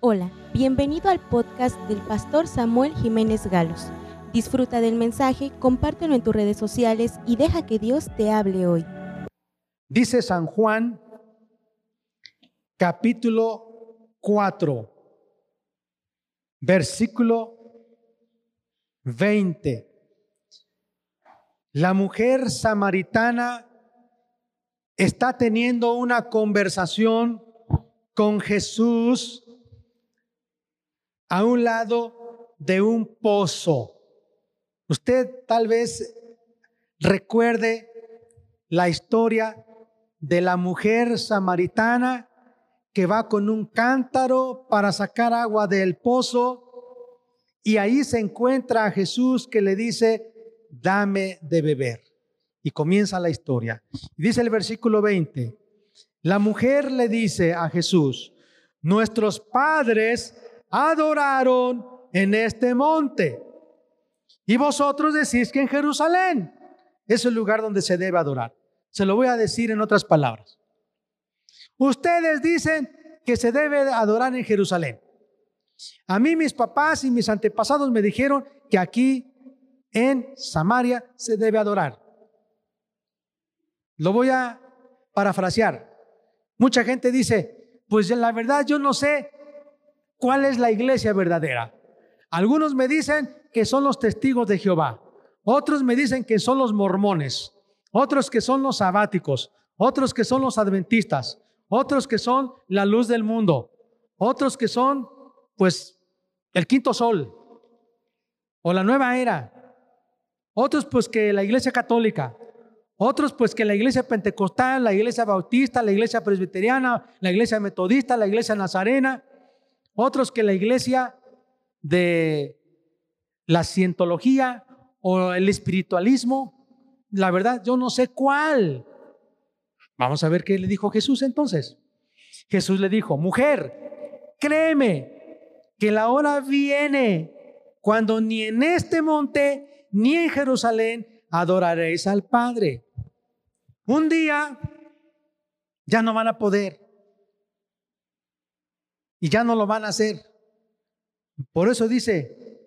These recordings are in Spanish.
Hola, bienvenido al podcast del pastor Samuel Jiménez Galos. Disfruta del mensaje, compártelo en tus redes sociales y deja que Dios te hable hoy. Dice San Juan, capítulo 4, versículo 20. La mujer samaritana está teniendo una conversación con Jesús a un lado de un pozo. Usted tal vez recuerde la historia de la mujer samaritana que va con un cántaro para sacar agua del pozo y ahí se encuentra a Jesús que le dice, dame de beber. Y comienza la historia. dice el versículo 20, la mujer le dice a Jesús, nuestros padres adoraron en este monte. Y vosotros decís que en Jerusalén es el lugar donde se debe adorar. Se lo voy a decir en otras palabras. Ustedes dicen que se debe adorar en Jerusalén. A mí mis papás y mis antepasados me dijeron que aquí en Samaria se debe adorar. Lo voy a parafrasear. Mucha gente dice, pues la verdad yo no sé ¿Cuál es la iglesia verdadera? Algunos me dicen que son los testigos de Jehová, otros me dicen que son los mormones, otros que son los sabáticos, otros que son los adventistas, otros que son la luz del mundo, otros que son pues el quinto sol o la nueva era, otros pues que la iglesia católica, otros pues que la iglesia pentecostal, la iglesia bautista, la iglesia presbiteriana, la iglesia metodista, la iglesia nazarena, otros que la iglesia de la cientología o el espiritualismo. La verdad, yo no sé cuál. Vamos a ver qué le dijo Jesús entonces. Jesús le dijo, mujer, créeme que la hora viene cuando ni en este monte ni en Jerusalén adoraréis al Padre. Un día ya no van a poder y ya no lo van a hacer. Por eso dice,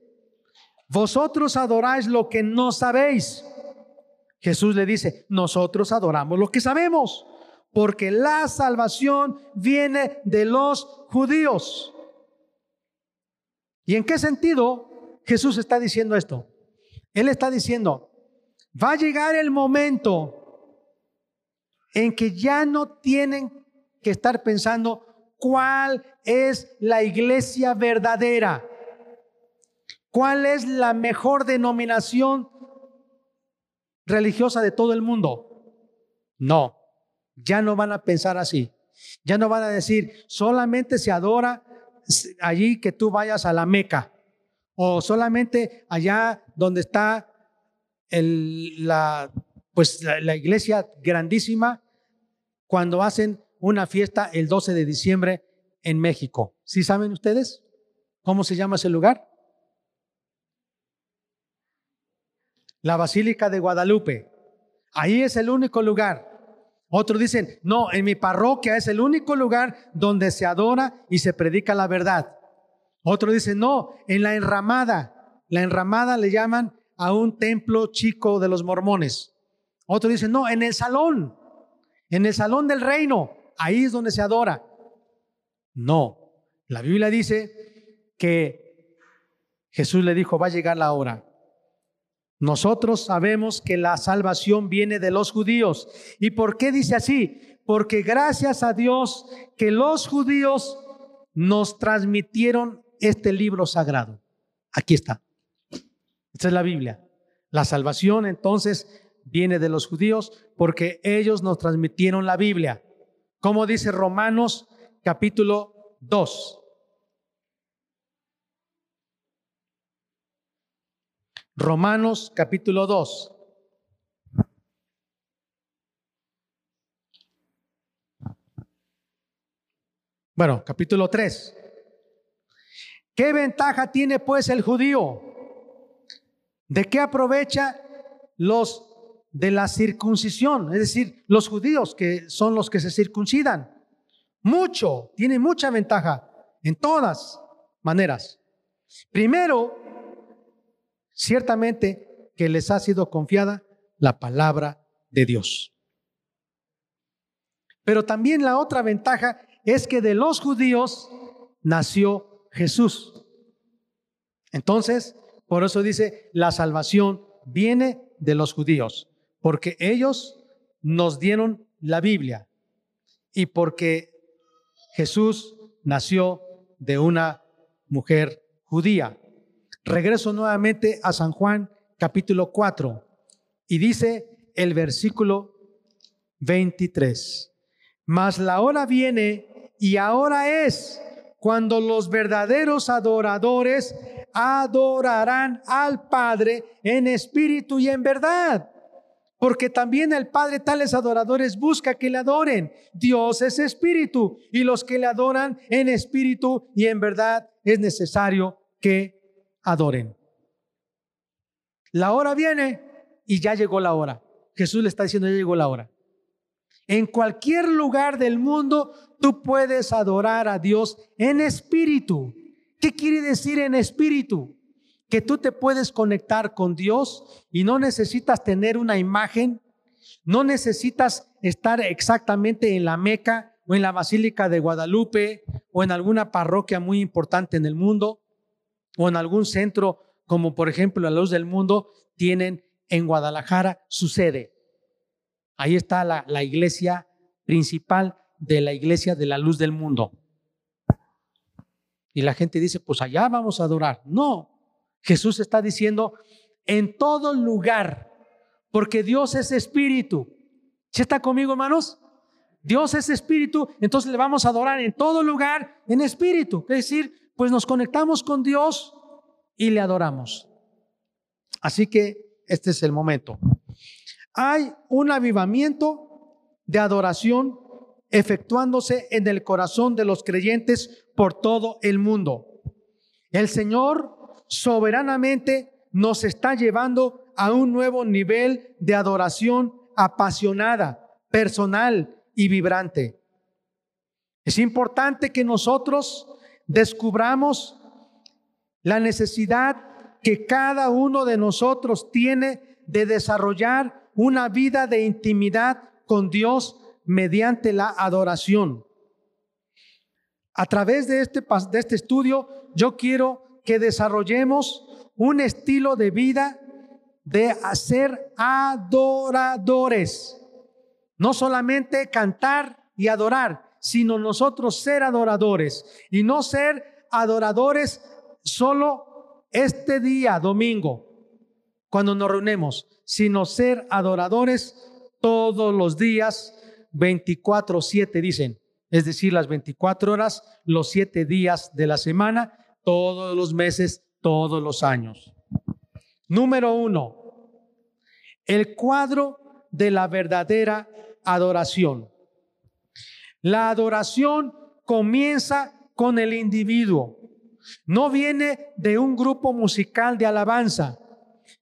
vosotros adoráis lo que no sabéis. Jesús le dice, nosotros adoramos lo que sabemos, porque la salvación viene de los judíos. ¿Y en qué sentido Jesús está diciendo esto? Él está diciendo, va a llegar el momento en que ya no tienen que estar pensando cuál es la iglesia verdadera, cuál es la mejor denominación religiosa de todo el mundo. No, ya no van a pensar así. Ya no van a decir, solamente se adora allí que tú vayas a la Meca o solamente allá donde está la, pues, la iglesia grandísima cuando hacen una fiesta el 12 de diciembre en México. ¿Sí saben ustedes cómo se llama ese lugar? La Basílica de Guadalupe. Ahí es el único lugar. Otros dicen, no, en mi parroquia es el único lugar donde se adora y se predica la verdad. Otros dicen, no, en la enramada. La enramada le llaman a un templo chico de los mormones. Otros dicen, no, en el salón, en el salón del reino ahí es donde se adora. No, la Biblia dice que Jesús le dijo, va a llegar la hora. Nosotros sabemos que la salvación viene de los judíos. ¿Y por qué dice así? Porque gracias a Dios que los judíos nos transmitieron este libro sagrado. Aquí está. Esta es la Biblia. La salvación entonces viene de los judíos porque ellos nos transmitieron la Biblia. Como dice Romanos capítulo 2. Romanos capítulo 2. Bueno, capítulo 3. ¿Qué ventaja tiene pues el judío? ¿De qué aprovecha los de la circuncisión, es decir, los judíos que son los que se circuncidan. Mucho, tiene mucha ventaja. en todas maneras. Primero, ciertamente que les ha sido confiada la palabra de Dios. Pero también la otra ventaja es que de los judíos nació Jesús. Entonces, por eso dice, la salvación viene de los judíos, porque ellos nos dieron la Biblia y porque Jesús nació de una mujer judía. Regreso nuevamente a San Juan capítulo 4 y dice el versículo 23. Mas la hora viene y ahora es cuando los verdaderos adoradores adorarán al Padre en espíritu y en verdad. Porque también el Padre tales adoradores busca que le adoren. Dios es espíritu y los que le adoran en espíritu y en verdad es necesario que adoren. La hora viene y ya llegó la hora. Jesús le está diciendo, ya llegó la hora. En cualquier lugar del mundo tú puedes adorar a Dios en espíritu. ¿Qué quiere decir en espíritu? Que tú te puedes conectar con Dios y no necesitas tener una imagen, no necesitas estar exactamente en la Meca o en la Basílica de Guadalupe o en alguna parroquia muy importante en el mundo o en algún centro como por ejemplo la Luz del Mundo tienen en Guadalajara su sede. Ahí está la, la iglesia principal de la iglesia de la Luz del Mundo. Y la gente dice, pues allá vamos a adorar. No, Jesús está diciendo, en todo lugar, porque Dios es espíritu. ¿Sí está conmigo, hermanos? Dios es espíritu, entonces le vamos a adorar en todo lugar en espíritu. Es decir, pues nos conectamos con Dios y le adoramos. Así que este es el momento. Hay un avivamiento de adoración efectuándose en el corazón de los creyentes por todo el mundo. El Señor soberanamente nos está llevando a un nuevo nivel de adoración apasionada, personal y vibrante. Es importante que nosotros descubramos la necesidad que cada uno de nosotros tiene de desarrollar una vida de intimidad con Dios mediante la adoración. A través de este, de este estudio, yo quiero que desarrollemos un estilo de vida de hacer adoradores. No solamente cantar y adorar, sino nosotros ser adoradores y no ser adoradores solo este día, domingo, cuando nos reunimos, sino ser adoradores todos los días, 24/7 dicen, es decir, las 24 horas, los 7 días de la semana, todos los meses, todos los años. Número uno, el cuadro de la verdadera adoración. La adoración comienza con el individuo. No viene de un grupo musical de alabanza.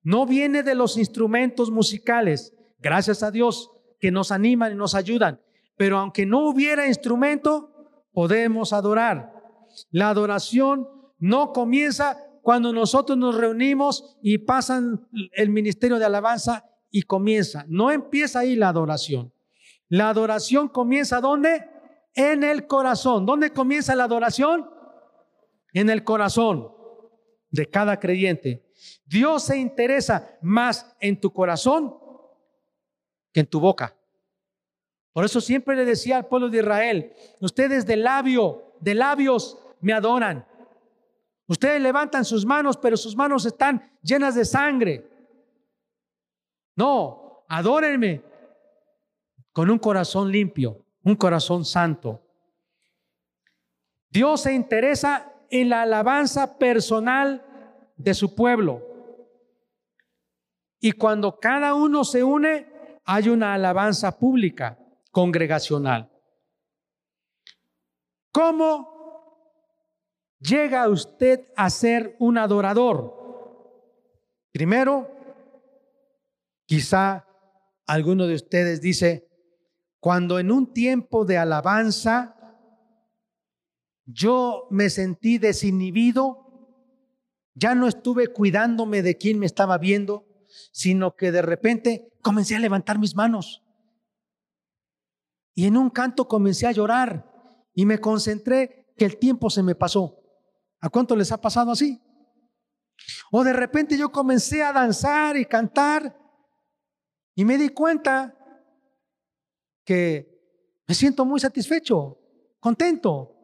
No viene de los instrumentos musicales. Gracias a Dios que nos animan y nos ayudan. Pero aunque no hubiera instrumento, podemos adorar. La adoración no comienza cuando nosotros nos reunimos y pasan el ministerio de alabanza y comienza. No empieza ahí la adoración. La adoración comienza ¿dónde? En el corazón. ¿Dónde comienza la adoración? En el corazón de cada creyente. Dios se interesa más en tu corazón que en tu boca. Por eso siempre le decía al pueblo de Israel, ustedes de labio, de labios me adoran, Ustedes levantan sus manos, pero sus manos están llenas de sangre. No, adórenme con un corazón limpio, un corazón santo. Dios se interesa en la alabanza personal de su pueblo. Y cuando cada uno se une, hay una alabanza pública, congregacional. ¿Cómo llega usted a ser un adorador? Primero, quizá alguno de ustedes dice, cuando en un tiempo de alabanza yo me sentí desinhibido, ya no estuve cuidándome de quién me estaba viendo, sino que de repente comencé a levantar mis manos. Y en un canto comencé a llorar y me concentré que el tiempo se me pasó. ¿A cuánto les ha pasado así? O de repente yo comencé a danzar y cantar y me di cuenta que me siento muy satisfecho, contento.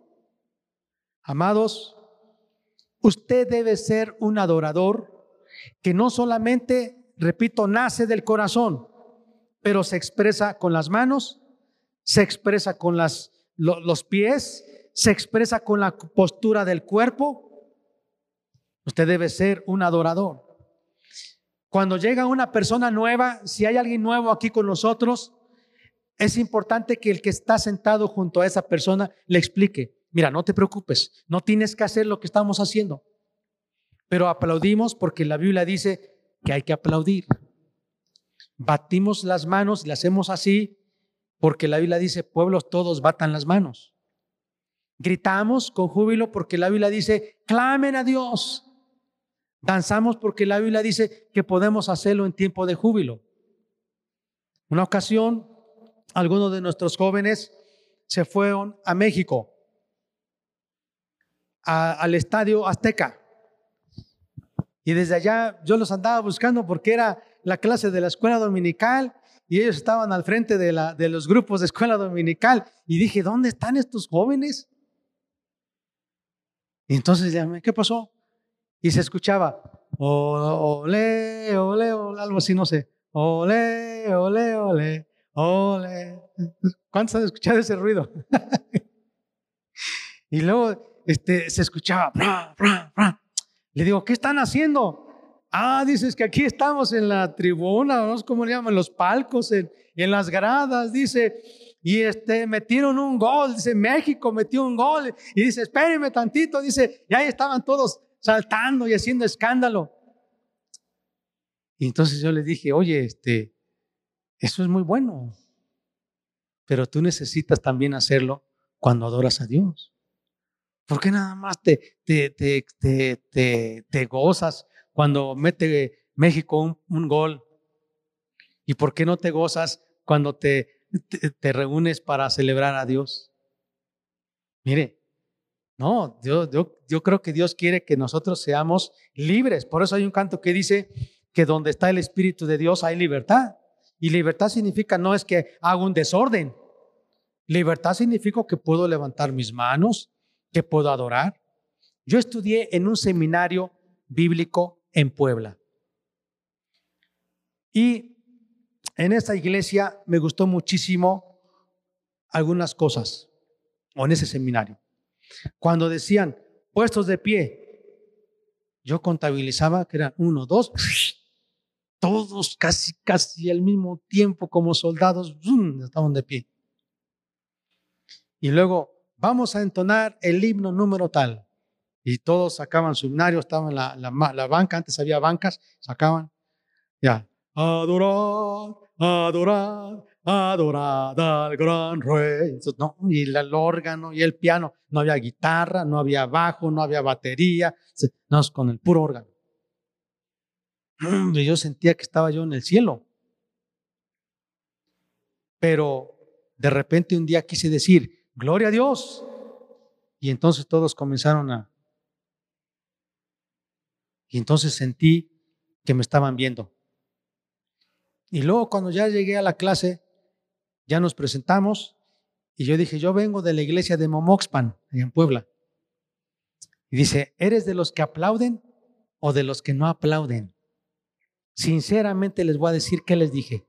Amados, usted debe ser un adorador que no solamente, repito, nace del corazón, pero se expresa con las manos, se expresa con los pies, se expresa con la postura del cuerpo. Usted debe ser un adorador. Cuando llega una persona nueva, si hay alguien nuevo aquí con nosotros, es importante que el que está sentado junto a esa persona le explique, mira, no te preocupes, no tienes que hacer lo que estamos haciendo, pero aplaudimos porque la Biblia dice que hay que aplaudir. Batimos las manos y le hacemos así porque la Biblia dice, pueblos todos batan las manos. Gritamos con júbilo porque la Biblia dice, clamen a Dios. Danzamos porque la Biblia dice que podemos hacerlo en tiempo de júbilo. Una ocasión, algunos de nuestros jóvenes se fueron a México, al estadio Azteca. Y desde allá yo los andaba buscando porque era la clase de la escuela dominical y ellos estaban al frente de, la, de los grupos de escuela dominical. Y dije, ¿dónde están estos jóvenes? Y entonces llamé, ¿qué pasó? Y se escuchaba, ole, ole, ole, algo así, no sé. Ole, ole, ole, ole. ¿Cuántos han escuchado ese ruido? y luego este, se escuchaba, le digo, ¿qué están haciendo? Ah, dices que aquí estamos en la tribuna, no sé cómo le llaman, los palcos, en, en las gradas, dice, y este, metieron un gol, dice, México metió un gol, y dice, espérenme tantito, dice, y ahí estaban todos saltando y haciendo escándalo. Y entonces yo le dije, oye, este, eso es muy bueno, pero tú necesitas también hacerlo cuando adoras a Dios. ¿Por qué nada más te, te, te, te gozas cuando mete México un, un, gol? ¿Y por qué no te gozas cuando te, te, reúnes para celebrar a Dios? Mire, no, yo, yo, yo creo que Dios quiere que nosotros seamos libres. Por eso hay un canto que dice que donde está el Espíritu de Dios hay libertad. Y libertad significa no es que hago un desorden. Libertad significa que puedo levantar mis manos, que puedo adorar. Yo estudié en un seminario bíblico en Puebla. Y en esta iglesia me gustó muchísimo algunas cosas, o en ese seminario. Cuando decían puestos de pie, yo contabilizaba que eran uno, dos, todos casi, casi al mismo tiempo como soldados, estaban de pie. Y luego vamos a entonar el himno número tal. Y todos sacaban su himnario, estaban en la, la, banca, antes había bancas, sacaban, ya, adorad, adorad, adorad al gran rey. no, y el órgano y el piano, no había guitarra, no había bajo, no había batería, no, con el puro órgano. Y yo sentía que estaba yo en el cielo. Pero de repente un día quise decir, gloria a Dios. Y entonces todos comenzaron a... Y entonces sentí que me estaban viendo. Y luego cuando ya llegué a la clase, ya nos presentamos y yo dije, yo vengo de la iglesia de Momoxpan, en Puebla. Y dice, ¿eres de los que aplauden o de los que no aplauden? Sinceramente les voy a decir qué les dije.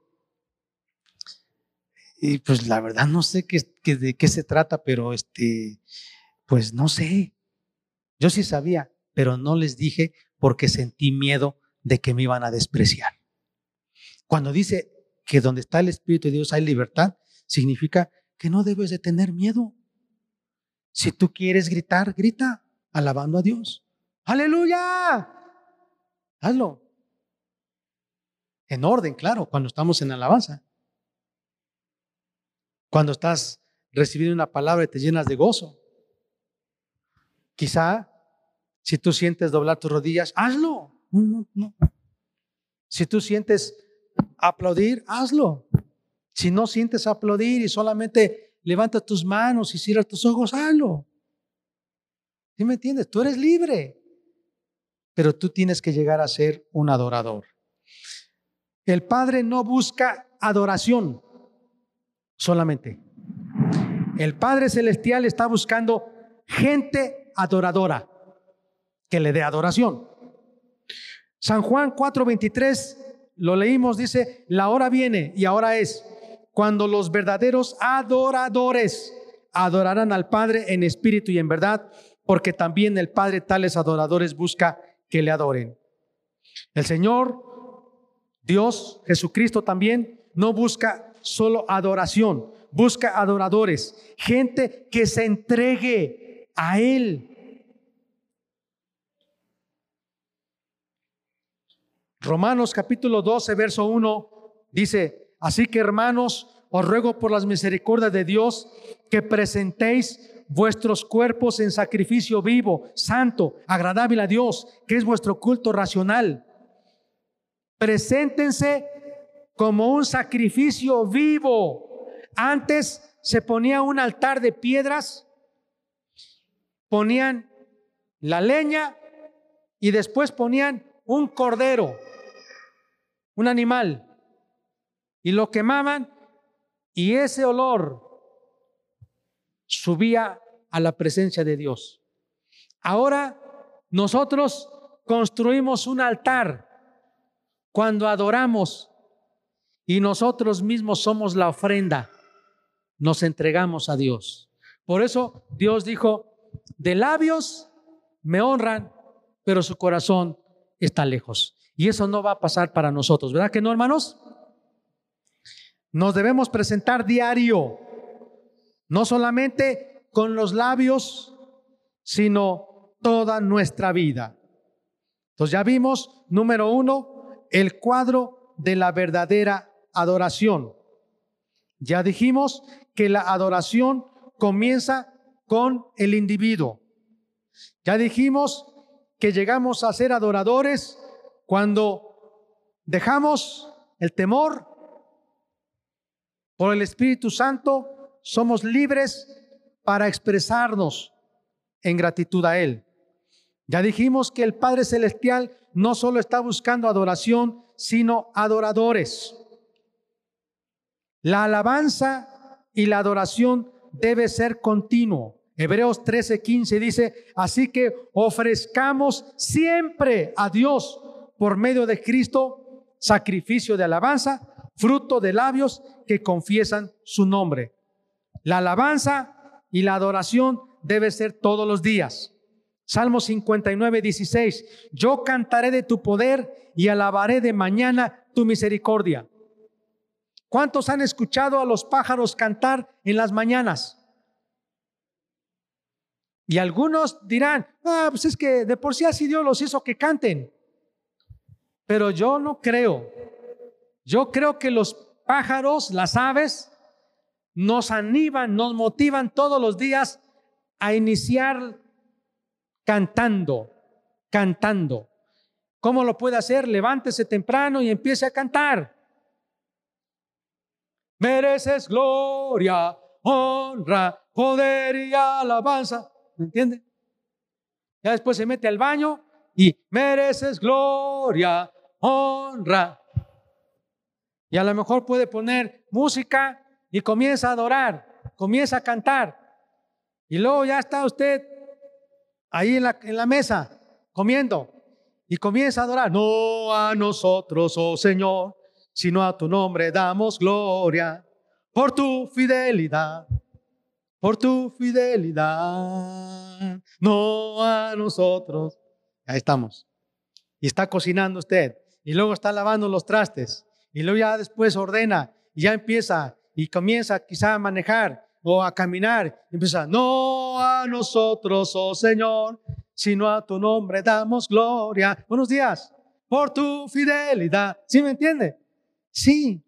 Y pues la verdad no sé qué, de qué se trata, pero este, pues no sé. Yo sí sabía, pero no les dije porque sentí miedo de que me iban a despreciar. Cuando dice que donde está el Espíritu de Dios hay libertad, significa que no debes de tener miedo. Si tú quieres gritar, grita, alabando a Dios. Aleluya. Hazlo. En orden, claro, cuando estamos en alabanza. Cuando estás recibiendo una palabra y te llenas de gozo. Quizá si tú sientes doblar tus rodillas, hazlo. No, no. Si tú sientes aplaudir, hazlo. Si no sientes aplaudir y solamente levantas tus manos y cierras tus ojos, hazlo. ¿Sí me entiendes? Tú eres libre, pero tú tienes que llegar a ser un adorador. El Padre no busca adoración solamente. El Padre Celestial está buscando gente adoradora que le dé adoración. San Juan 4:23 lo leímos, dice, la hora viene y ahora es cuando los verdaderos adoradores adorarán al Padre en espíritu y en verdad, porque también el Padre tales adoradores busca que le adoren. El Señor, Dios, Jesucristo también, no busca solo adoración, busca adoradores, gente que se entregue a Él. Romanos capítulo 12, verso 1 dice, así que hermanos, os ruego por las misericordias de Dios que presentéis vuestros cuerpos en sacrificio vivo, santo, agradable a Dios, que es vuestro culto racional. Preséntense como un sacrificio vivo. Antes se ponía un altar de piedras, ponían la leña y después ponían un cordero, un animal, y lo quemaban y ese olor subía a la presencia de Dios. Ahora nosotros construimos un altar cuando adoramos y nosotros mismos somos la ofrenda. Nos entregamos a Dios. Por eso Dios dijo, de labios me honran, pero su corazón está lejos. Y eso no va a pasar para nosotros, ¿verdad que no, hermanos? Nos debemos presentar diario, no solamente con los labios, sino toda nuestra vida. Entonces ya vimos, número uno, el cuadro de la verdadera adoración. Ya dijimos que la adoración comienza con el individuo. Ya dijimos que llegamos a ser adoradores cuando dejamos el temor por el Espíritu Santo, somos libres para expresarnos en gratitud a Él. Ya dijimos que el Padre Celestial no solo está buscando adoración, sino adoradores. La alabanza y la adoración debe ser continuo. Hebreos 13:15 dice, así que ofrezcamos siempre a Dios por medio de Cristo sacrificio de alabanza, fruto de labios que confiesan su nombre. La alabanza y la adoración debe ser todos los días. Salmo 59, 16. Yo cantaré de tu poder y alabaré de mañana tu misericordia. ¿Cuántos han escuchado a los pájaros cantar en las mañanas? Y algunos dirán, ah, pues es que de por sí así Dios los hizo que canten. Pero yo no creo. Yo creo que los pájaros, las aves, nos animan, nos motivan todos los días a iniciar cantando, cantando. ¿Cómo lo puede hacer? Levántese temprano y empiece a cantar. Mereces gloria, honra, poder y alabanza. ¿Me entiende? Ya después se mete al baño y mereces gloria, honra. Y a lo mejor puede poner música y comienza a adorar, comienza a cantar. Y luego ya está usted ahí en la, mesa comiendo y comienza a adorar. No a nosotros, oh Señor, sino a tu nombre damos gloria por tu fidelidad, por tu fidelidad, no a nosotros. Ahí estamos. Y está cocinando usted, y luego está lavando los trastes, y luego ya después ordena, y ya empieza, y comienza quizá a manejar o a caminar, empieza, no a nosotros, oh Señor, sino a tu nombre damos gloria. Buenos días, por tu fidelidad. ¿Sí me entiende? Sí,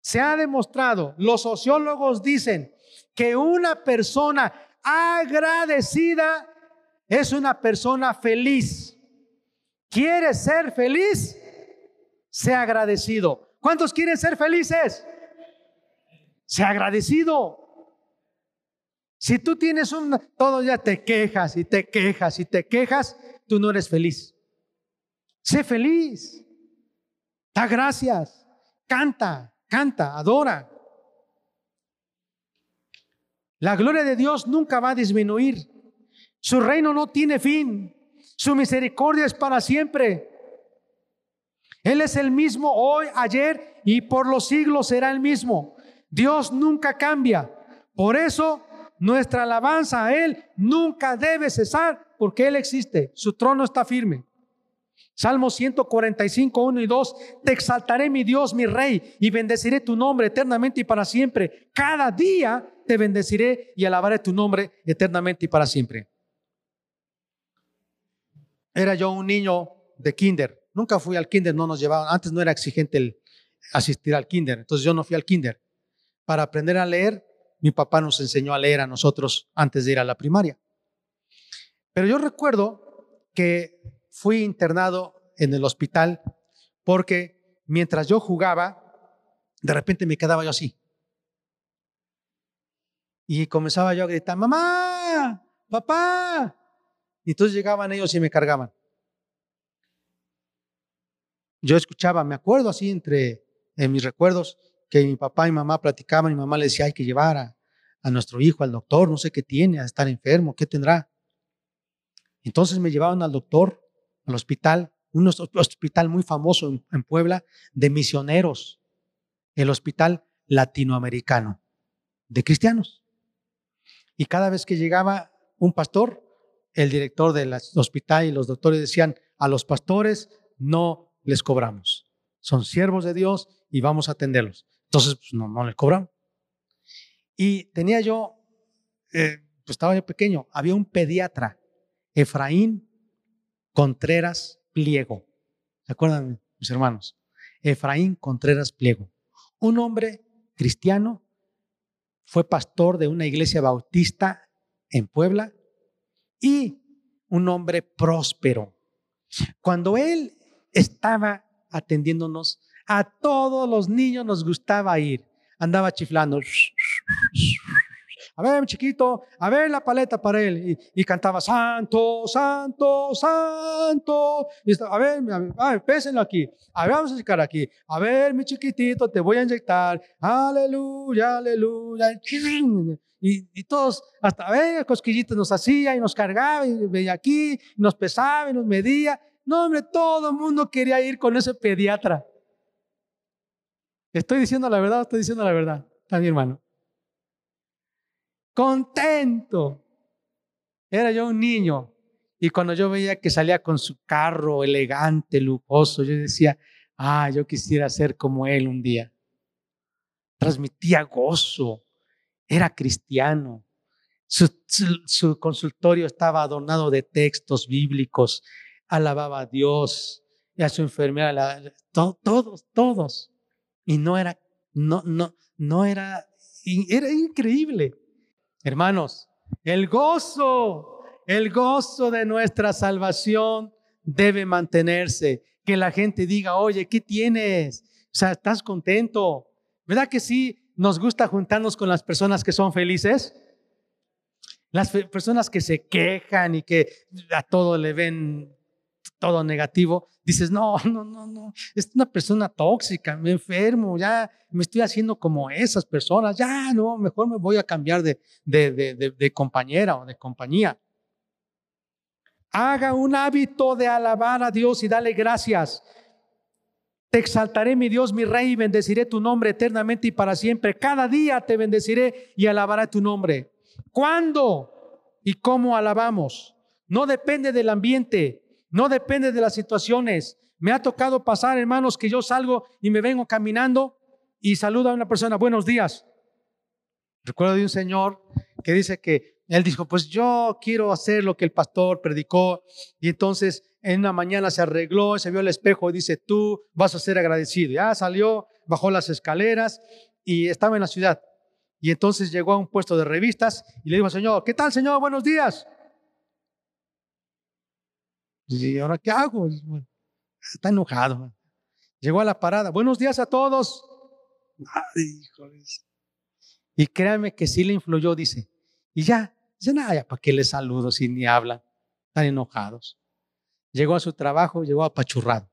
se ha demostrado, los sociólogos dicen que una persona agradecida es una persona feliz. ¿Quieres ser feliz? Sea agradecido. ¿Cuántos quieren ser felices? Sea agradecido. Si tú tienes un, todo ya te quejas y te quejas y te quejas, tú no eres feliz. Sé feliz. Da gracias. Canta, canta, adora. La gloria de Dios nunca va a disminuir. Su reino no tiene fin. Su misericordia es para siempre. Él es el mismo hoy, ayer y por los siglos será el mismo. Dios nunca cambia. Por eso nuestra alabanza a Él nunca debe cesar porque Él existe. Su trono está firme. Salmo 145, 1 y 2. Te exaltaré mi Dios, mi Rey, y bendeciré tu nombre eternamente y para siempre. Cada día te bendeciré y alabaré tu nombre eternamente y para siempre. Era yo un niño de kinder. Nunca fui al kinder, no nos llevaban. Antes no era exigente el asistir al kinder. Entonces yo no fui al kinder. Para aprender a leer, mi papá nos enseñó a leer a nosotros antes de ir a la primaria. Pero yo recuerdo que fui internado en el hospital porque mientras yo jugaba, de repente me quedaba yo así. Y comenzaba yo a gritar, mamá, papá, y entonces llegaban ellos y me cargaban. Yo escuchaba, me acuerdo así entre en mis recuerdos, que mi papá y mamá platicaban mi mamá le decía, hay que llevar a, nuestro hijo al doctor, no sé qué tiene, a estar enfermo, qué tendrá. Entonces me llevaban al doctor, al hospital, un hospital muy famoso en, en Puebla, de misioneros, el hospital latinoamericano, de cristianos. Y cada vez que llegaba un pastor, el director del hospital y los doctores decían, a los pastores no les cobramos. Son siervos de Dios y vamos a atenderlos. Entonces, pues no, no les cobramos. Y tenía yo, eh, pues estaba yo pequeño, había un pediatra, Efraín Contreras Pliego. ¿Se acuerdan, mis hermanos? Efraín Contreras Pliego. Un hombre cristiano, fue pastor de una iglesia bautista en Puebla y un hombre próspero. Cuando él estaba atendiéndonos, a todos los niños nos gustaba ir. Andaba chiflando. A ver, chiquito, a ver la paleta para él. Y, cantaba, Santo, Santo, Santo. Y a ver, a ver, pésenlo aquí. A ver, vamos a sacar aquí. A ver, mi chiquitito, te voy a inyectar. Aleluya, aleluya. Y, todos, hasta a ver, cosquillitos nos hacía y nos cargaba y veía aquí, y nos pesaba y nos medía. No, hombre, todo el mundo quería ir con ese pediatra. Estoy diciendo la verdad, estoy diciendo la verdad. Está mi hermano contento. Era yo un niño y cuando yo veía que salía con su carro elegante, lujoso, yo decía, ah, yo quisiera ser como él un día. Transmitía gozo, era cristiano. Su, consultorio estaba adornado de textos bíblicos, alababa a Dios y a su enfermera, todos, todos. Y no era, no, no, no era, era increíble. Hermanos, el gozo, el gozo de nuestra salvación debe mantenerse. Que la gente diga, oye, ¿qué tienes? O sea, ¿estás contento? ¿Verdad que sí nos gusta juntarnos con las personas que son felices? Las personas que se quejan y que a todo le ven todo negativo, dices, no, no, no, no, es una persona tóxica, me enfermo, ya me estoy haciendo como esas personas, ya no, mejor me voy a cambiar de, de, de, de compañera o de compañía. Haga un hábito de alabar a Dios y dale gracias. Te exaltaré, mi Dios, mi Rey, y bendeciré tu nombre eternamente y para siempre. Cada día te bendeciré y alabaré tu nombre. ¿Cuándo y cómo alabamos? No depende del ambiente, no depende de las situaciones. Me ha tocado pasar, hermanos, que yo salgo y me vengo caminando y saludo a una persona, buenos días. Recuerdo de un señor que dice que él dijo, pues yo quiero hacer lo que el pastor predicó. Y entonces en una mañana se arregló, se vio el espejo y dice, tú vas a ser agradecido. Ya salió, bajó las escaleras y estaba en la ciudad. Y entonces llegó a un puesto de revistas y le dijo, Señor, ¿qué tal, Señor? Buenos días. ¿Y ahora qué hago? está enojado. Llegó a la parada. Buenos días a todos. Y créanme que sí le influyó, dice. Y ya, dice, nada, ya, ¿para qué les saludo si ni hablan? Están enojados. Llegó a su trabajo, llegó apachurrado.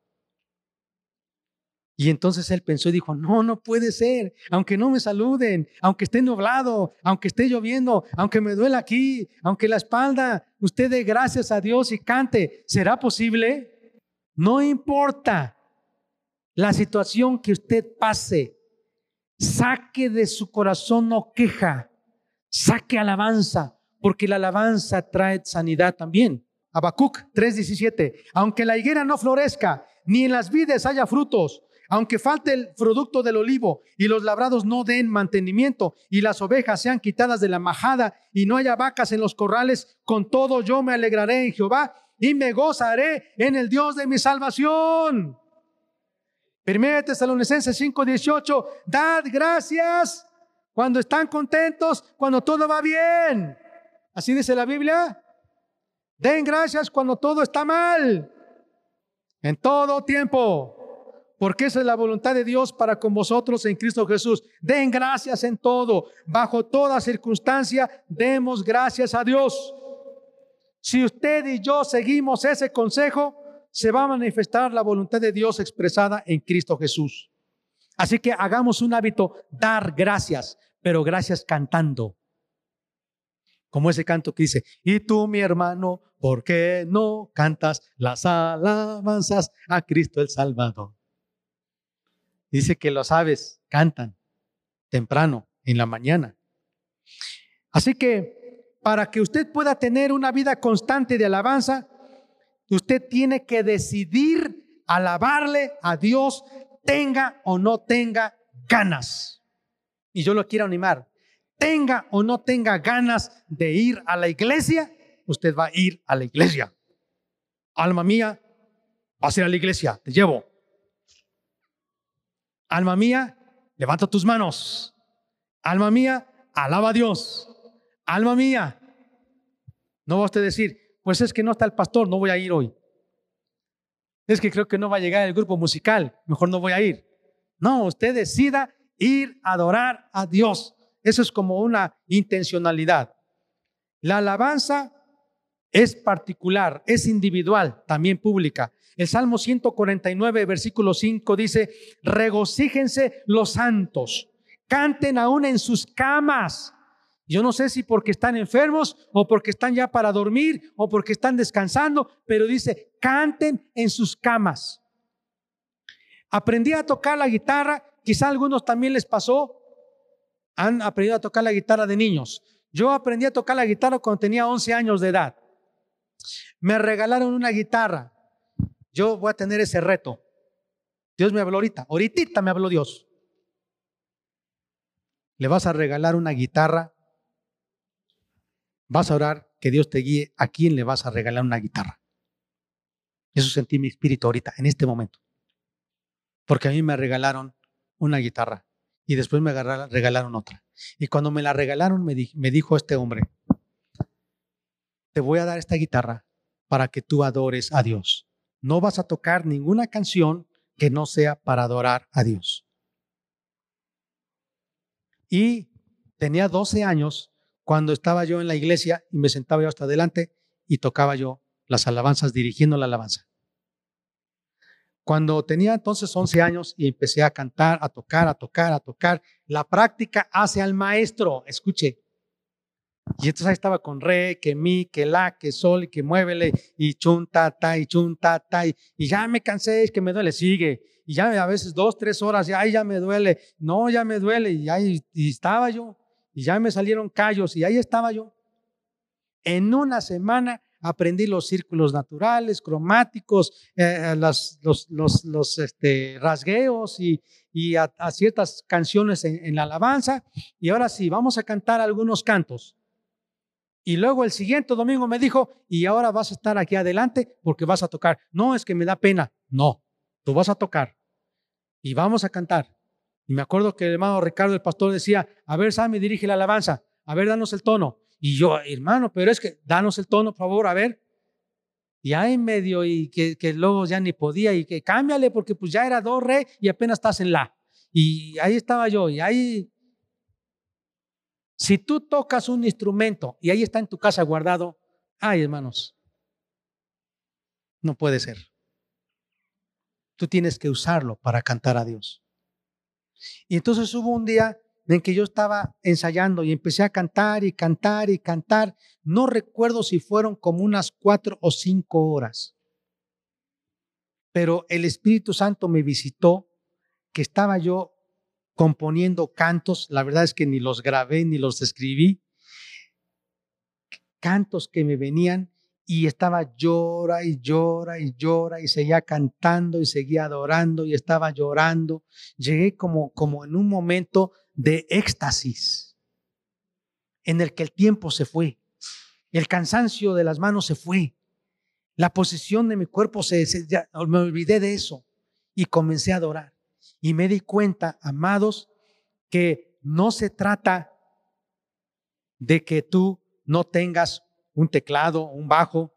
Y entonces él pensó y dijo, no, no puede ser, aunque no me saluden, aunque esté nublado, aunque esté lloviendo, aunque me duela aquí, aunque la espalda, usted dé gracias a Dios y cante, ¿será posible? No importa la situación que usted pase, saque de su corazón no queja, saque alabanza, porque la alabanza trae sanidad también. Habacuc 3:17, aunque la higuera no florezca, ni en las vides haya frutos, aunque falte el producto del olivo y los labrados no den mantenimiento y las ovejas sean quitadas de la majada y no haya vacas en los corrales, con todo yo me alegraré en Jehová y me gozaré en el Dios de mi salvación. Primera Tesalonicenses 5:18, dad gracias cuando están contentos, cuando todo va bien. Así dice la Biblia. Den gracias cuando todo está mal. En todo tiempo porque esa es la voluntad de Dios para con vosotros en Cristo Jesús. Den gracias en todo, bajo toda circunstancia, demos gracias a Dios. Si usted y yo seguimos ese consejo, se va a manifestar la voluntad de Dios expresada en Cristo Jesús. Así que hagamos un hábito, dar gracias, pero gracias cantando. Como ese canto que dice, y tú mi hermano, ¿por qué no cantas las alabanzas a Cristo el Salvador? Dice que los aves cantan temprano, en la mañana. Así que para que usted pueda tener una vida constante de alabanza, usted tiene que decidir alabarle a Dios, tenga o no tenga ganas. Y yo lo quiero animar. Tenga o no tenga ganas de ir a la iglesia, usted va a ir a la iglesia. Alma mía, vas a ir a la iglesia, te llevo. Alma mía, levanta tus manos. Alma mía, alaba a Dios. Alma mía, no va a usted decir, pues es que no está el pastor, no voy a ir hoy. Es que creo que no va a llegar el grupo musical, mejor no voy a ir. No, usted decida ir a adorar a Dios. Eso es como una intencionalidad. La alabanza es particular, es individual, también pública. El Salmo 149, versículo 5 dice, regocíjense los santos, canten aún en sus camas. Yo no sé si porque están enfermos o porque están ya para dormir o porque están descansando, pero dice, canten en sus camas. Aprendí a tocar la guitarra, quizá a algunos también les pasó, han aprendido a tocar la guitarra de niños. Yo aprendí a tocar la guitarra cuando tenía 11 años de edad. Me regalaron una guitarra yo voy a tener ese reto. Dios me habló ahorita, ahorita me habló Dios. Le vas a regalar una guitarra, vas a orar que Dios te guíe a quién le vas a regalar una guitarra. Eso sentí mi espíritu ahorita, en este momento. Porque a mí me regalaron una guitarra y después me regalaron otra. Y cuando me la regalaron, me, me dijo este hombre, te voy a dar esta guitarra para que tú adores a Dios no vas a tocar ninguna canción que no sea para adorar a Dios. Y tenía 12 años cuando estaba yo en la iglesia y me sentaba yo hasta adelante y tocaba yo las alabanzas dirigiendo la alabanza. Cuando tenía entonces 11 años y empecé a cantar, a tocar, a tocar, a tocar, la práctica hace al maestro. Escuche, y entonces ahí estaba con re, que mi, que la, que sol, y que muévele, y chun, ta, ta, y chun, ta, ta, y, ya me cansé, es que me duele, sigue. Y ya a veces dos, tres horas, y ay, ya me duele, no, ya me duele, y ahí y estaba yo, y ya me salieron callos, y ahí estaba yo. En una semana aprendí los círculos naturales, cromáticos, eh, los, los, los, este, rasgueos y, y a, ciertas canciones en la alabanza. Y ahora sí, vamos a cantar algunos cantos. Y luego el siguiente domingo me dijo, y ahora vas a estar aquí adelante porque vas a tocar. No, es que me da pena. No, tú vas a tocar y vamos a cantar. Y me acuerdo que el hermano Ricardo, el pastor, decía, a ver, Sammy, dirige la alabanza, a ver, danos el tono. Y yo, hermano, pero es que danos el tono, por favor, a ver. y ahí medio y que, que, luego ya ni podía y que cámbiale porque pues ya era do, re y apenas estás en la. Y ahí estaba yo y ahí, si tú tocas un instrumento y ahí está en tu casa guardado, ay hermanos, no puede ser. Tú tienes que usarlo para cantar a Dios. Y entonces hubo un día en que yo estaba ensayando y empecé a cantar y cantar y cantar. No recuerdo si fueron como unas cuatro o cinco horas. Pero el Espíritu Santo me visitó, que estaba yo componiendo cantos. La verdad es que ni los grabé ni los escribí. Cantos que me venían y estaba llora y llora y llora y seguía cantando y seguía adorando y estaba llorando. Llegué como, como en un momento de éxtasis en el que el tiempo se fue, el cansancio de las manos se fue, la posición de mi cuerpo se, me olvidé de eso y comencé a adorar. Y me di cuenta, amados, que no se trata de que tú no tengas un teclado, un bajo,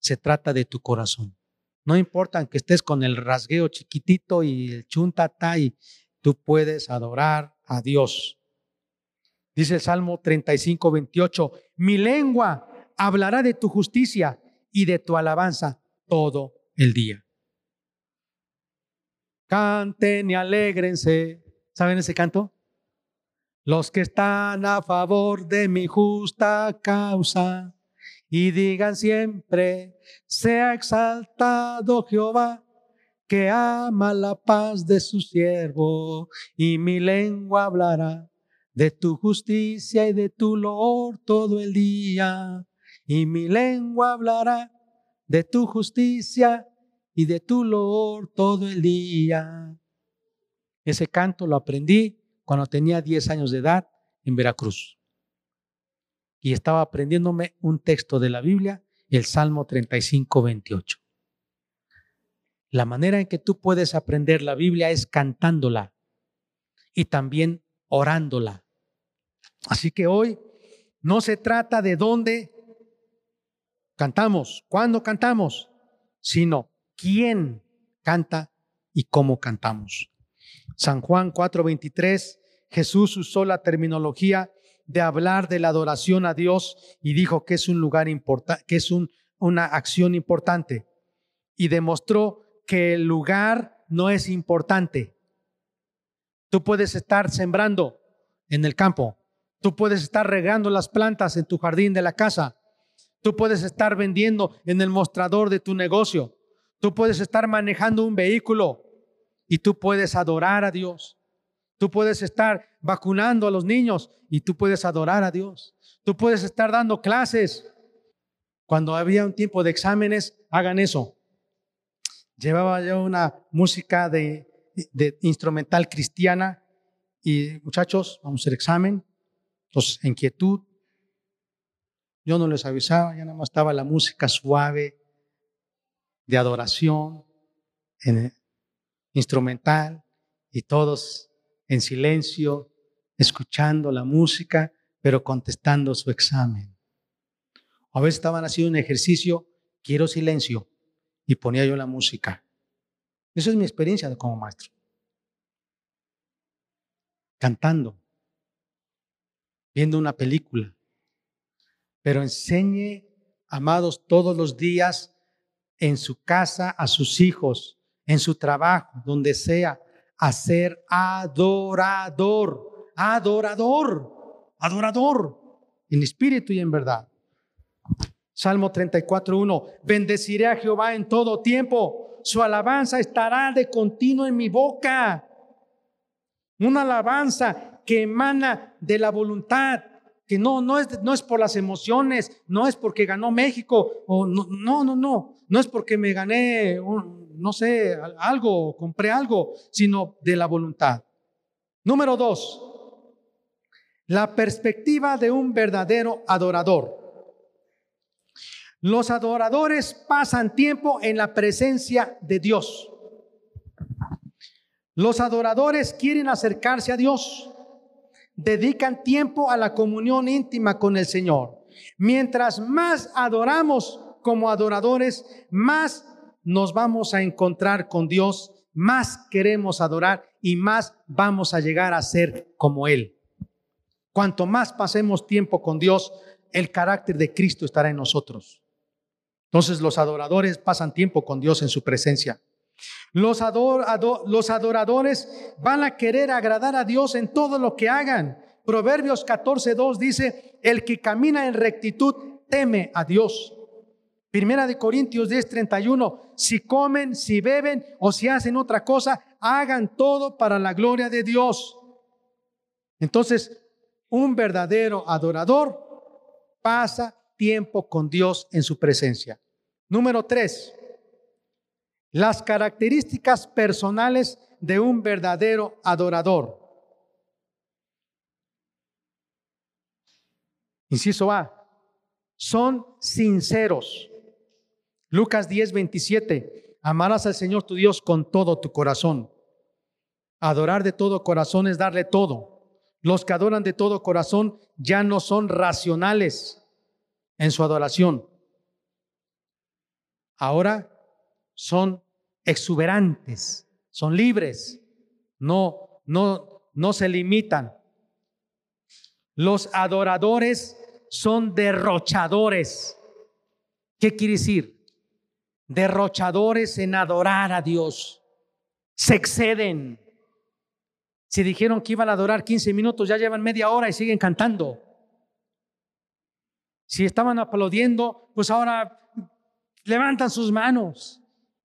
se trata de tu corazón. No importa que estés con el rasgueo chiquitito y el chuntata y tú puedes adorar a Dios. Dice el Salmo 35, 28, mi lengua hablará de tu justicia y de tu alabanza todo el día. Canten y alegrense. ¿Saben ese canto? Los que están a favor de mi justa causa y digan siempre, sea exaltado Jehová que ama la paz de su siervo, y mi lengua hablará de tu justicia y de tu loor todo el día, y mi lengua hablará de tu justicia y de tu loor todo el día. Ese canto lo aprendí cuando tenía 10 años de edad en Veracruz. Y estaba aprendiéndome un texto de la Biblia, el Salmo 35, 28. La manera en que tú puedes aprender la Biblia es cantándola y también orándola. Así que hoy no se trata de dónde cantamos, cuándo cantamos, sino quién canta y cómo cantamos. San Juan 4:23, Jesús usó la terminología de hablar de la adoración a Dios y dijo que es un lugar importante, que es una acción importante y demostró que el lugar no es importante. Tú puedes estar sembrando en el campo, tú puedes estar regando las plantas en tu jardín de la casa, tú puedes estar vendiendo en el mostrador de tu negocio, tú puedes estar manejando un vehículo y tú puedes adorar a Dios. Tú puedes estar vacunando a los niños y tú puedes adorar a Dios. Tú puedes estar dando clases. Cuando había un tiempo de exámenes, hagan eso. Llevaba yo una música de, instrumental cristiana y muchachos, vamos a examen. Entonces, en quietud. Yo no les avisaba, ya nada más estaba la música suave de adoración, en, instrumental, y todos en silencio, escuchando la música, pero contestando su examen. A veces estaban haciendo un ejercicio, quiero silencio, y ponía yo la música. Esa es mi experiencia como maestro. Cantando, viendo una película. Pero enseñe, amados, todos los días en su casa a sus hijos, en su trabajo, donde sea, a ser adorador, adorador, adorador, en espíritu y en verdad. Salmo 34.1, bendeciré a Jehová en todo tiempo, su alabanza estará de continuo en mi boca. Una alabanza que emana de la voluntad, que no, no, es, no es por las emociones, no es porque ganó México, o no, no, no, no, no es porque me gané, no sé, algo, compré algo, sino de la voluntad. Número dos, la perspectiva de un verdadero adorador. Los adoradores pasan tiempo en la presencia de Dios. Los adoradores quieren acercarse a Dios. Dedican tiempo a la comunión íntima con el Señor. Mientras más adoramos, como adoradores, más nos vamos a encontrar con Dios, más queremos adorar y más vamos a llegar a ser como Él. Cuanto más pasemos tiempo con Dios, el carácter de Cristo estará en nosotros. Entonces los adoradores pasan tiempo con Dios en su presencia. Los, los adoradores van a querer agradar a Dios en todo lo que hagan. Proverbios 14.2 dice, el que camina en rectitud teme a Dios. Primera de Corintios 10:31, si comen, si beben o si hacen otra cosa, hagan todo para la gloria de Dios. Entonces, un verdadero adorador pasa tiempo con Dios en su presencia. Número tres, las características personales de un verdadero adorador. Inciso A, son sinceros. Lucas 10, 27, amarás al Señor tu Dios con todo tu corazón. Adorar de todo corazón es darle todo. Los que adoran de todo corazón ya no son racionales en su adoración. Ahora son exuberantes, son libres, no, no, no se limitan. Los adoradores son derrochadores. ¿Qué quiere decir? Derrochadores en adorar a Dios. Se exceden. Si dijeron que iban a adorar 15 minutos, ya llevan media hora y siguen cantando. Si estaban aplaudiendo, pues ahora levantan sus manos.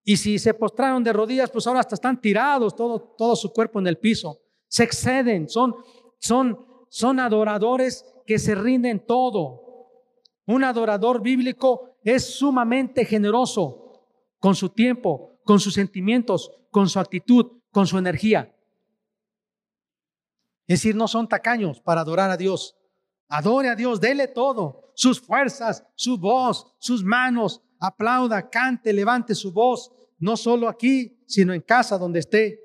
Y si se postraron de rodillas, pues ahora hasta están tirados, todo, todo su cuerpo en el piso. Se exceden, son, son, son adoradores que se rinden todo. Un adorador bíblico es sumamente generoso con su tiempo, con sus sentimientos, con su actitud, con su energía. Es decir, no son tacaños para adorar a Dios. Adore a Dios, dele todo, sus fuerzas, su voz, sus manos, aplauda, cante, levante su voz, no solo aquí, sino en casa donde esté.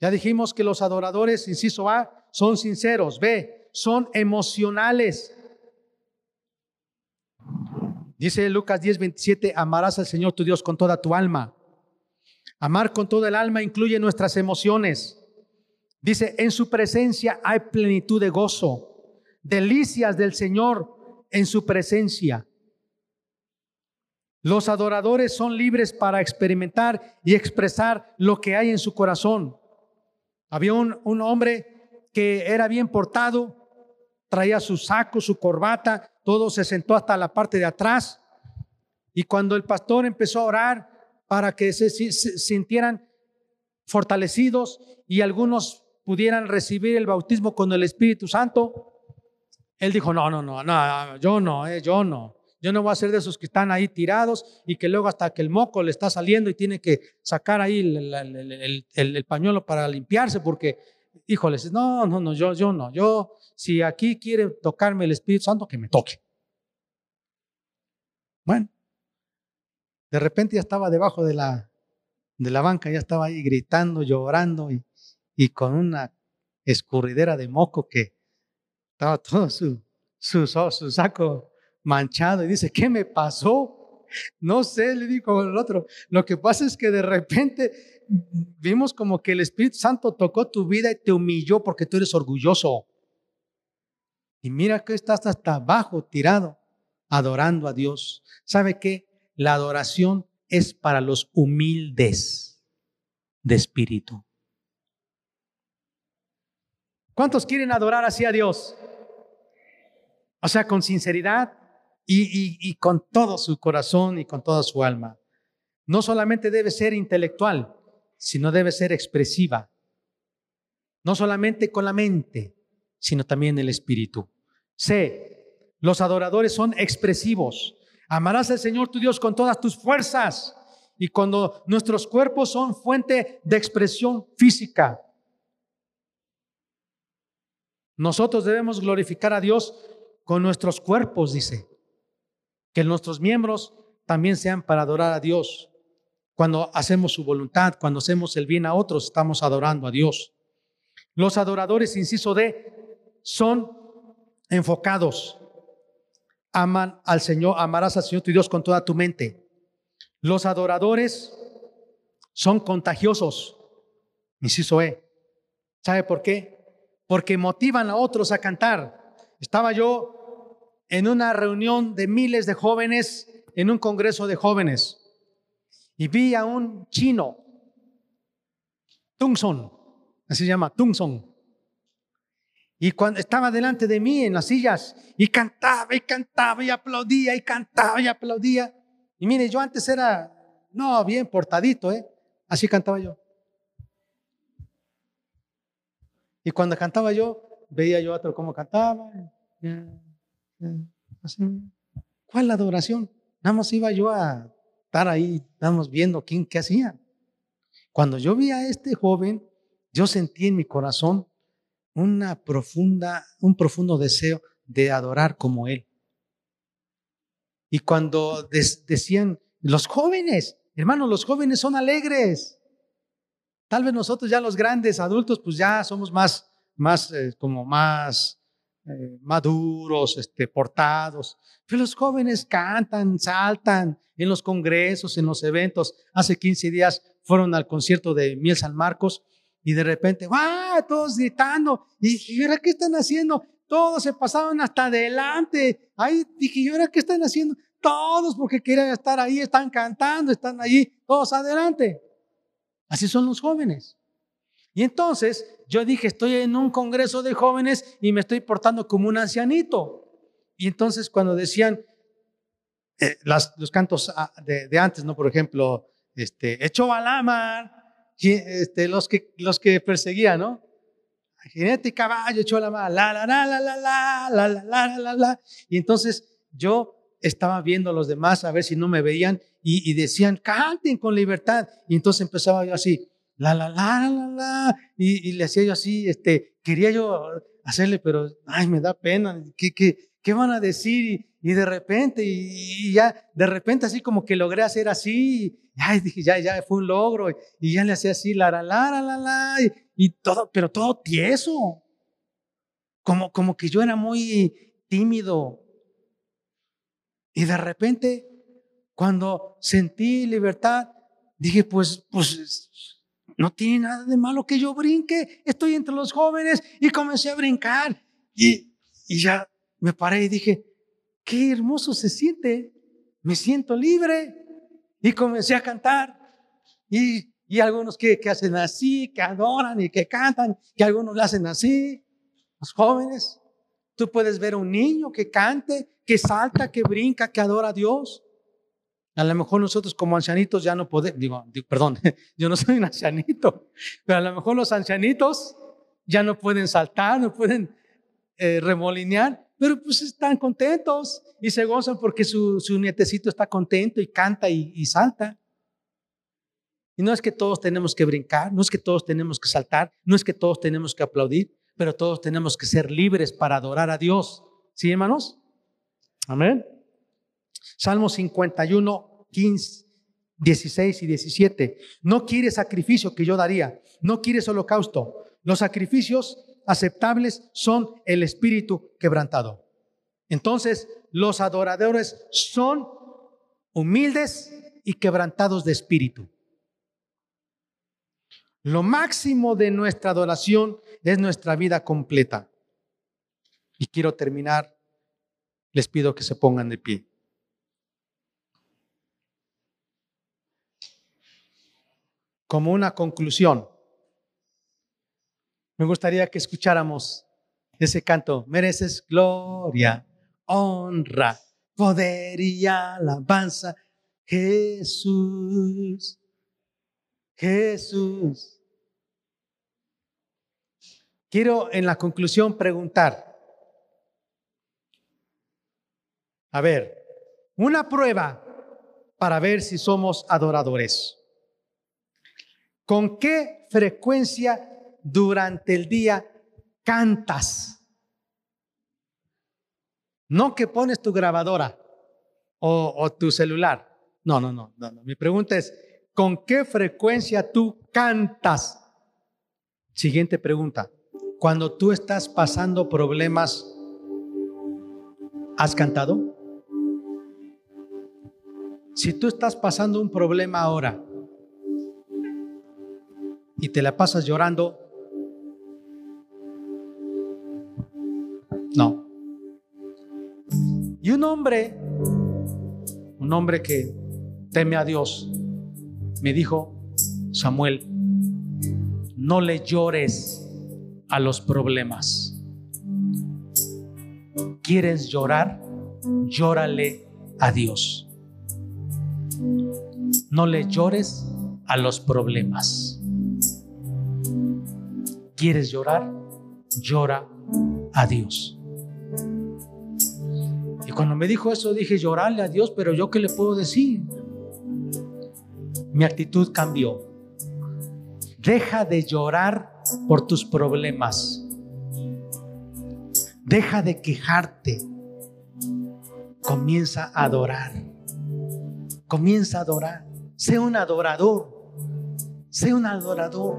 Ya dijimos que los adoradores, inciso A, son sinceros. B, son emocionales. Dice Lucas 10, 27, amarás al Señor tu Dios con toda tu alma. Amar con toda el alma incluye nuestras emociones. Dice, en su presencia hay plenitud de gozo, delicias del Señor en su presencia. Los adoradores son libres para experimentar y expresar lo que hay en su corazón. Había un, un hombre que era bien portado, traía su saco, su corbata, todo se sentó hasta la parte de atrás. Y cuando el pastor empezó a orar para que se, sintieran fortalecidos y algunos pudieran recibir el bautismo con el Espíritu Santo, él dijo, no, no, no, no, yo no, eh, yo no. Yo no voy a ser de esos que están ahí tirados y que luego hasta que el moco le está saliendo y tiene que sacar ahí el, pañuelo para limpiarse porque, híjoles, no, no, no, yo, yo no. Yo, si aquí quiere tocarme el Espíritu Santo, que me toque. Bueno, de repente ya estaba debajo de la, de la banca, ya estaba ahí gritando, llorando y, con una escurridera de moco que estaba todo su, su, su saco manchado y dice, ¿qué me pasó? No sé, le dijo el otro. Lo que pasa es que de repente vimos como que el Espíritu Santo tocó tu vida y te humilló porque tú eres orgulloso. Y mira que estás hasta abajo, tirado, adorando a Dios. ¿Sabe qué? La adoración es para los humildes de espíritu. ¿Cuántos quieren adorar así a Dios? O sea, con sinceridad, y, con todo su corazón y con toda su alma. No solamente debe ser intelectual, sino debe ser expresiva. No solamente con la mente, sino también el espíritu. C. Los adoradores son expresivos. Amarás al Señor tu Dios con todas tus fuerzas. Y cuando nuestros cuerpos son fuente de expresión física, nosotros debemos glorificar a Dios con nuestros cuerpos, dice. Que nuestros miembros también sean para adorar a Dios. Cuando hacemos su voluntad, cuando hacemos el bien a otros, estamos adorando a Dios. Los adoradores, inciso D, son enfocados. aman al Señor, amarás al Señor tu Dios con toda tu mente. Los adoradores son contagiosos. Inciso E. ¿Sabe por qué? Porque motivan a otros a cantar. Estaba yo en una reunión de miles de jóvenes, en un congreso de jóvenes, y vi a un chino, Tungson, así se llama, Tungson. Y cuando estaba delante de mí en las sillas, y cantaba y cantaba y aplaudía y cantaba y aplaudía. Y mire, yo antes era, no, bien portadito, ¿eh? Así cantaba yo. Y cuando cantaba yo, veía yo a otro cómo cantaba. Así. ¿Cuál adoración? Nada más iba yo a estar ahí, estábamos viendo quién qué hacía. Cuando yo vi a este joven, yo sentí en mi corazón una profunda, un profundo deseo de adorar como él. Y cuando decían, los jóvenes, hermanos, los jóvenes son alegres. Tal vez nosotros ya los grandes adultos, pues ya somos más, más, eh, como más eh, maduros, este, portados. Pero los jóvenes cantan, saltan en los congresos, en los eventos. Hace 15 días fueron al concierto de Miel San Marcos y de repente, ¡va! Todos gritando. Y dije, ¿ahora qué están haciendo? Todos se pasaban hasta adelante. Ahí dije, ¿y ahora qué están haciendo? Todos porque quieren estar ahí, están cantando, están allí, todos adelante. Así son los jóvenes. Y entonces yo dije, estoy en un congreso de jóvenes y me estoy portando como un ancianito. Y entonces cuando decían eh, los cantos ah, de, antes, ¿no? Por ejemplo, este, echó a la mar, este, los, que, los que perseguían, ¿no? Jinete y caballo echó la la, la, la, la, la, la, la, la, la, la. Y entonces yo estaba viendo a los demás a ver si no me veían y, decían, canten con libertad. Y entonces empezaba yo así, la, la, la, la, la, y, le hacía yo así, este, quería yo hacerle, pero, ay, me da pena, ¿qué, qué, qué van a decir? Y, de repente, y, ya, de repente así como que logré hacer así, y ay, dije, ya, ya, fue un logro, y, ya le hacía así, la, la, la, la, la, y, todo, pero todo tieso, como, como que yo era muy tímido, y de repente, cuando sentí libertad, dije, pues, pues, no tiene nada de malo que yo brinque. Estoy entre los jóvenes y comencé a brincar. Y, y ya me paré y dije, qué hermoso se siente. Me siento libre. Y comencé a cantar. Y, y algunos que, que hacen así, que adoran y que cantan, que algunos lo hacen así. Los jóvenes. Tú puedes ver a un niño que cante, que salta, que brinca, que adora a Dios. A lo mejor nosotros como ancianitos ya no podemos, digo, perdón, yo no soy un ancianito, pero a lo mejor los ancianitos ya no pueden saltar, no pueden eh, remolinear, pero pues están contentos y se gozan porque su, su nietecito está contento y canta y, y salta. Y no es que todos tenemos que brincar, no es que todos tenemos que saltar, no es que todos tenemos que aplaudir, pero todos tenemos que ser libres para adorar a Dios. ¿Sí, hermanos? Amén. Salmo 51, 15, 16 y 17. No quiere sacrificio que yo daría, no quieres holocausto. Los sacrificios aceptables son el espíritu quebrantado. Entonces, los adoradores son humildes y quebrantados de espíritu. Lo máximo de nuestra adoración es nuestra vida completa. Y quiero terminar les pido que se pongan de pie. Como una conclusión, me gustaría que escucháramos ese canto. Mereces gloria, honra, poder y alabanza. Jesús, Jesús. Quiero en la conclusión preguntar, A ver, una prueba para ver si somos adoradores. ¿Con qué frecuencia durante el día cantas? No que pones tu grabadora o, tu celular. No, no, no, no. Mi pregunta es, ¿con qué frecuencia tú cantas? Siguiente pregunta. Cuando tú estás pasando problemas, ¿has cantado? Si tú estás pasando un problema ahora y te la pasas llorando, no. Y un hombre, un hombre que teme a Dios, me dijo, Samuel, no le llores a los problemas. ¿Quieres llorar? Llórale a Dios. No le llores a los problemas. ¿Quieres llorar? Llora a Dios. Y cuando me dijo eso dije, llorarle a Dios, pero yo qué le puedo decir? Mi actitud cambió. Deja de llorar por tus problemas. Deja de quejarte. Comienza a adorar. Comienza a adorar. Sé un adorador. Sé un adorador.